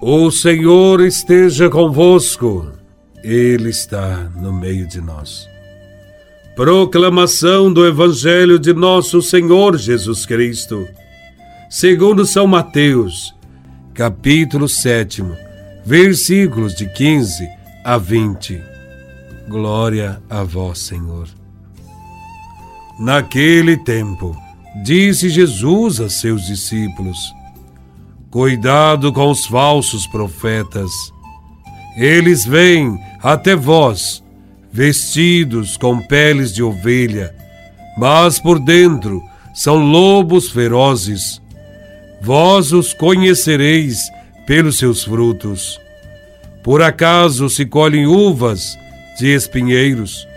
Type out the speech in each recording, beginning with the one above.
O Senhor esteja convosco, Ele está no meio de nós. Proclamação do Evangelho de Nosso Senhor Jesus Cristo, segundo São Mateus, capítulo 7, versículos de 15 a 20. Glória a Vós, Senhor. Naquele tempo, disse Jesus a seus discípulos: Cuidado com os falsos profetas. Eles vêm até vós, vestidos com peles de ovelha, mas por dentro são lobos ferozes. Vós os conhecereis pelos seus frutos. Por acaso se colhem uvas de espinheiros,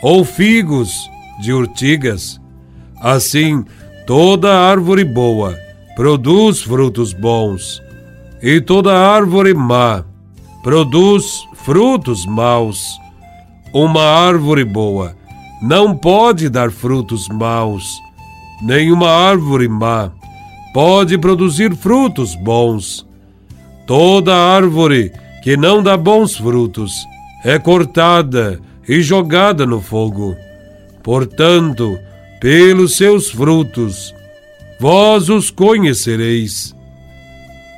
ou figos de urtigas? Assim, toda árvore boa produz frutos bons, e toda árvore má produz frutos maus. Uma árvore boa não pode dar frutos maus, nenhuma árvore má pode produzir frutos bons. Toda árvore que não dá bons frutos é cortada e jogada no fogo. Portanto, pelos seus frutos vós os conhecereis.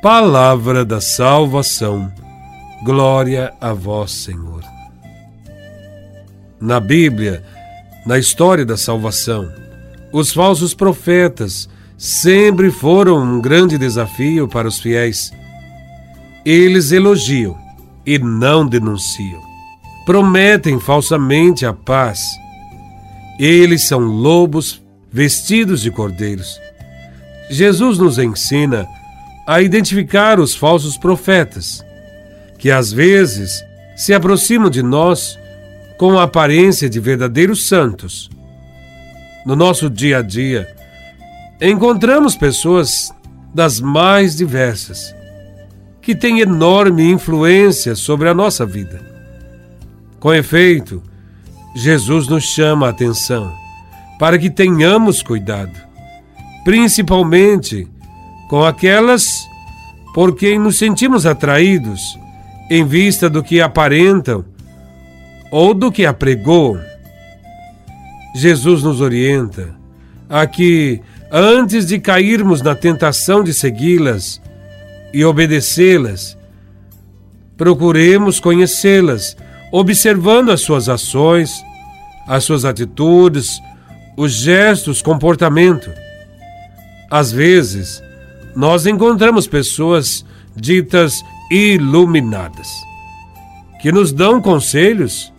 Palavra da salvação. Glória a vós, Senhor. Na Bíblia, na história da salvação, os falsos profetas sempre foram um grande desafio para os fiéis. Eles elogiam e não denunciam. Prometem falsamente a paz. Eles são lobos vestidos de cordeiros Jesus nos ensina a identificar os falsos profetas, que às vezes se aproximam de nós com a aparência de verdadeiros santos. No nosso dia a dia, encontramos pessoas das mais diversas, que têm enorme influência sobre a nossa vida. Com efeito, Jesus nos chama a atenção para que tenhamos cuidado principalmente com aquelas por quem nos sentimos atraídos em vista do que aparentam ou do que apregou. Jesus nos orienta a que, antes de cairmos na tentação de segui-las e obedecê-las, procuremos conhecê-las, observando as suas ações, as suas atitudes, os gestos, comportamento às vezes, nós encontramos pessoas ditas iluminadas, que nos dão conselhos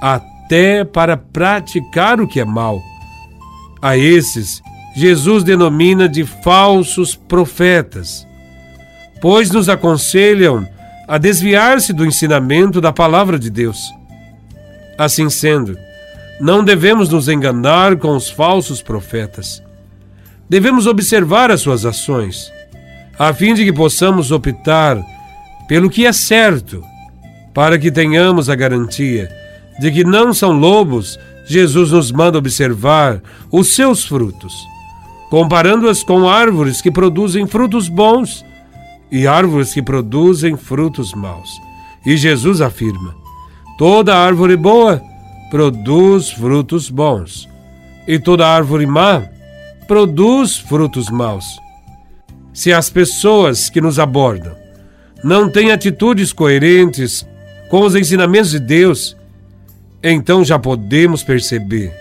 até para praticar o que é mal. A esses, Jesus denomina de falsos profetas, pois nos aconselham a desviar-se do ensinamento da palavra de Deus. Assim sendo, não devemos nos enganar com os falsos profetas devemos observar as suas ações, a fim de que possamos optar pelo que é certo, para que tenhamos a garantia de que não são lobos, Jesus nos manda observar os seus frutos, comparando-as com árvores que produzem frutos bons e árvores que produzem frutos maus. E Jesus afirma: toda árvore boa produz frutos bons, e toda árvore má produz frutos maus. Se as pessoas que nos abordam não têm atitudes coerentes com os ensinamentos de Deus, então já podemos perceber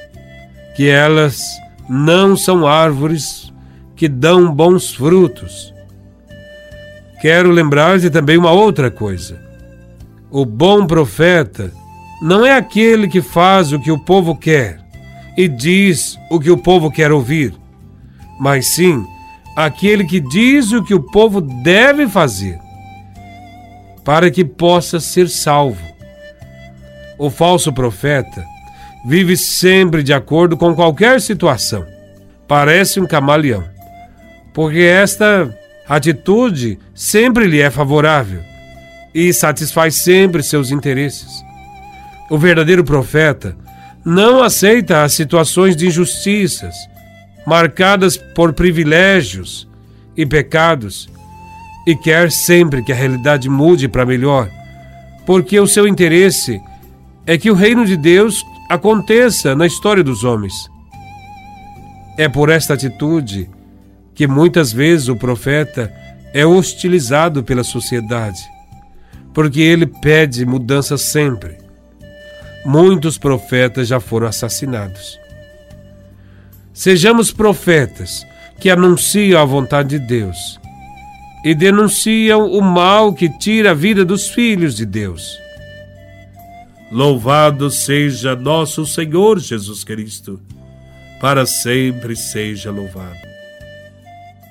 que elas não são árvores que dão bons frutos. Quero lembrar-te também uma outra coisa. O bom profeta não é aquele que faz o que o povo quer e diz o que o povo quer ouvir mas sim aquele que diz o que o povo deve fazer, para que possa ser salvo. O falso profeta vive sempre de acordo com qualquer situação. Parece um camaleão, porque esta atitude sempre lhe é favorável e satisfaz sempre seus interesses. O verdadeiro profeta não aceita as situações de injustiças marcadas por privilégios e pecados, e quer sempre que a realidade mude para melhor, porque o seu interesse é que o reino de Deus aconteça na história dos homens. É por esta atitude que muitas vezes o profeta é hostilizado pela sociedade, porque ele pede mudança sempre. Muitos profetas já foram assassinados. Sejamos profetas que anunciam a vontade de Deus e denunciam o mal que tira a vida dos filhos de Deus. Louvado seja nosso Senhor Jesus Cristo, para sempre seja louvado.